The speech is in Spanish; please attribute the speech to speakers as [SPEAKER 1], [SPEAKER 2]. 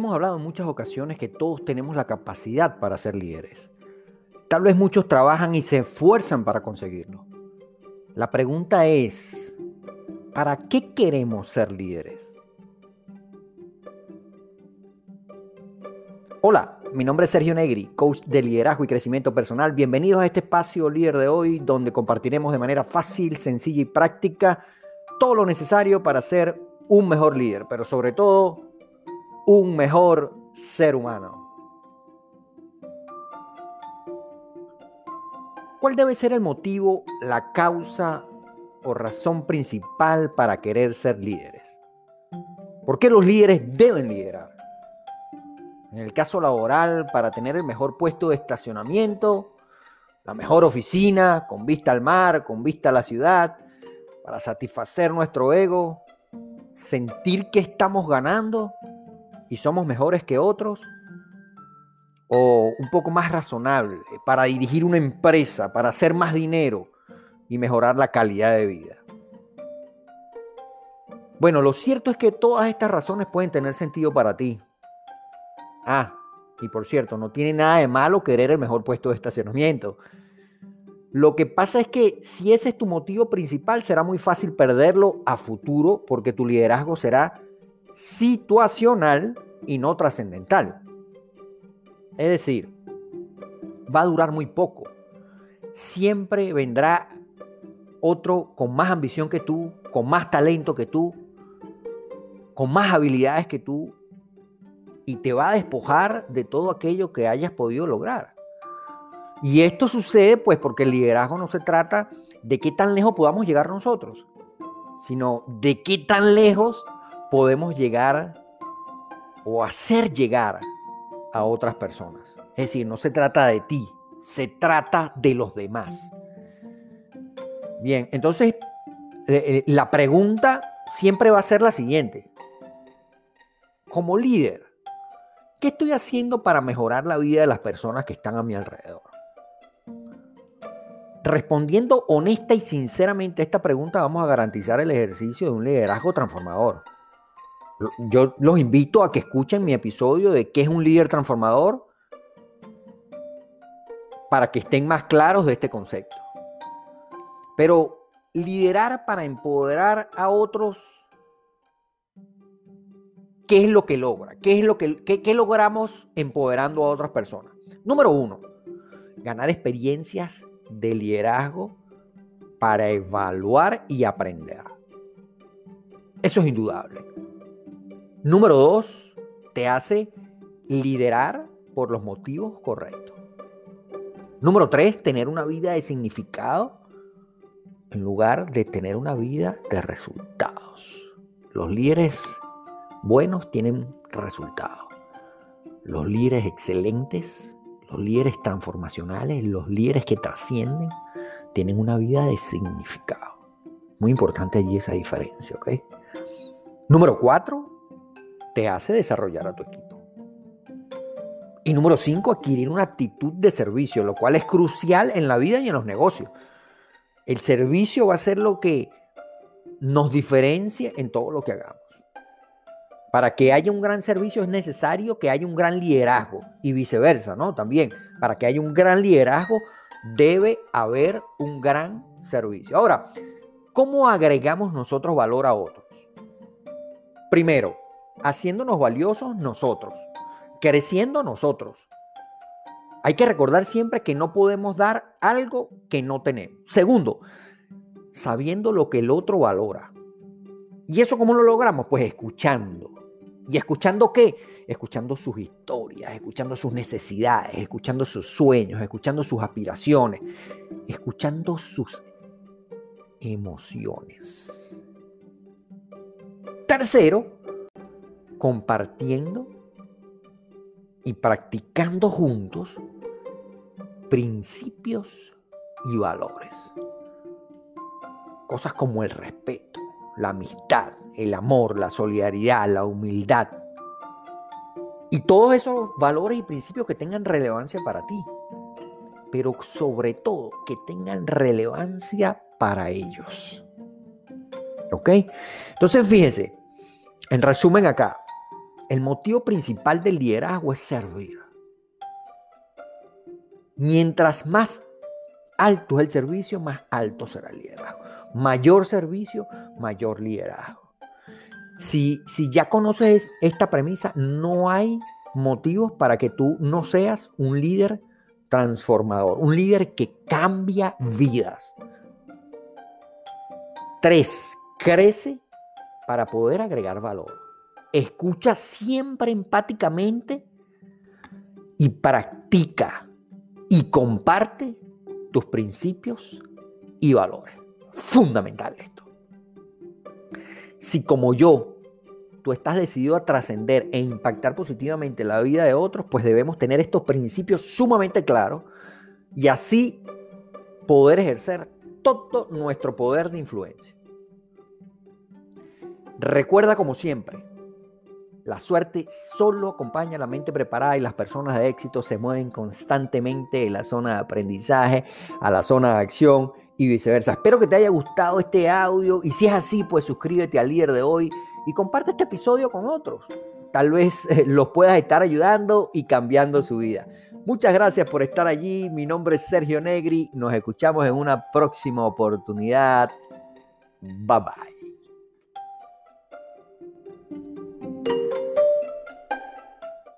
[SPEAKER 1] Hemos hablado en muchas ocasiones que todos tenemos la capacidad para ser líderes. Tal vez muchos trabajan y se esfuerzan para conseguirlo. La pregunta es, ¿para qué queremos ser líderes? Hola, mi nombre es Sergio Negri, coach de liderazgo y crecimiento personal. Bienvenidos a este espacio líder de hoy donde compartiremos de manera fácil, sencilla y práctica todo lo necesario para ser un mejor líder, pero sobre todo un mejor ser humano. ¿Cuál debe ser el motivo, la causa o razón principal para querer ser líderes? ¿Por qué los líderes deben liderar? En el caso laboral, para tener el mejor puesto de estacionamiento, la mejor oficina, con vista al mar, con vista a la ciudad, para satisfacer nuestro ego, sentir que estamos ganando y somos mejores que otros, o un poco más razonable, para dirigir una empresa, para hacer más dinero y mejorar la calidad de vida. Bueno, lo cierto es que todas estas razones pueden tener sentido para ti, Ah, y por cierto, no tiene nada de malo querer el mejor puesto de estacionamiento. Lo que pasa es que si ese es tu motivo principal, será muy fácil perderlo a futuro porque tu liderazgo será situacional y no trascendental. Es decir, va a durar muy poco. Siempre vendrá otro con más ambición que tú, con más talento que tú, con más habilidades que tú, y te va a despojar de todo aquello que hayas podido lograr. Y esto sucede pues porque el liderazgo no se trata de qué tan lejos podamos llegar nosotros, sino de qué tan lejos podemos llegar o hacer llegar a otras personas. Es decir, no se trata de ti, se trata de los demás. Bien, entonces eh, eh, la pregunta siempre va a ser la siguiente. Como líder, ¿Qué estoy haciendo para mejorar la vida de las personas que están a mi alrededor? Respondiendo honesta y sinceramente a esta pregunta, vamos a garantizar el ejercicio de un liderazgo transformador. Yo los invito a que escuchen mi episodio de qué es un líder transformador para que estén más claros de este concepto. Pero liderar para empoderar a otros ¿qué es lo que logra? ¿Qué es lo que logramos empoderando a otras personas? Número uno, ganar experiencias de liderazgo para evaluar y aprender. Eso es indudable. Número dos, te hace liderar por los motivos correctos. Número tres, tener una vida de significado en lugar de tener una vida de resultados. Los líderes buenos tienen resultados. Los líderes excelentes, los líderes transformacionales, los líderes que trascienden, tienen una vida de significado. Muy importante allí esa diferencia, ¿ok? Número cuatro, te hace desarrollar a tu equipo. Y número cinco, adquirir una actitud de servicio, lo cual es crucial en la vida y en los negocios. El servicio va a ser lo que nos diferencie en todo lo que hagamos. Para que haya un gran servicio es necesario que haya un gran liderazgo y viceversa, ¿no? También, para que haya un gran liderazgo debe haber un gran servicio. Ahora, ¿cómo agregamos nosotros valor a otros? Primero, haciéndonos valiosos nosotros, creciendo nosotros. Hay que recordar siempre que no podemos dar algo que no tenemos. Segundo, sabiendo lo que el otro valora. ¿Y eso cómo lo logramos? Pues escuchando. ¿Y escuchando qué? Escuchando sus historias, escuchando sus necesidades, escuchando sus sueños, escuchando sus aspiraciones, escuchando sus emociones. Tercero, compartiendo y practicando juntos principios y valores. Cosas como el respeto la amistad, el amor, la solidaridad, la humildad. Y todos esos valores y principios que tengan relevancia para ti. Pero sobre todo que tengan relevancia para ellos. ¿Ok? Entonces fíjense, en resumen acá, el motivo principal del liderazgo es servir. Mientras más alto es el servicio, más alto será el liderazgo. Mayor servicio, mayor liderazgo. Si, si ya conoces esta premisa, no hay motivos para que tú no seas un líder transformador, un líder que cambia vidas. Tres, crece para poder agregar valor. Escucha siempre empáticamente y practica y comparte tus principios y valores. Fundamental esto. Si como yo, tú estás decidido a trascender e impactar positivamente la vida de otros, pues debemos tener estos principios sumamente claros y así poder ejercer todo nuestro poder de influencia. Recuerda como siempre, la suerte solo acompaña a la mente preparada y las personas de éxito se mueven constantemente de la zona de aprendizaje a la zona de acción y viceversa. Espero que te haya gustado este audio y si es así, pues suscríbete al líder de hoy y comparte este episodio con otros. Tal vez eh, los puedas estar ayudando y cambiando su vida. Muchas gracias por estar allí. Mi nombre es Sergio Negri. Nos escuchamos en una próxima oportunidad. Bye bye.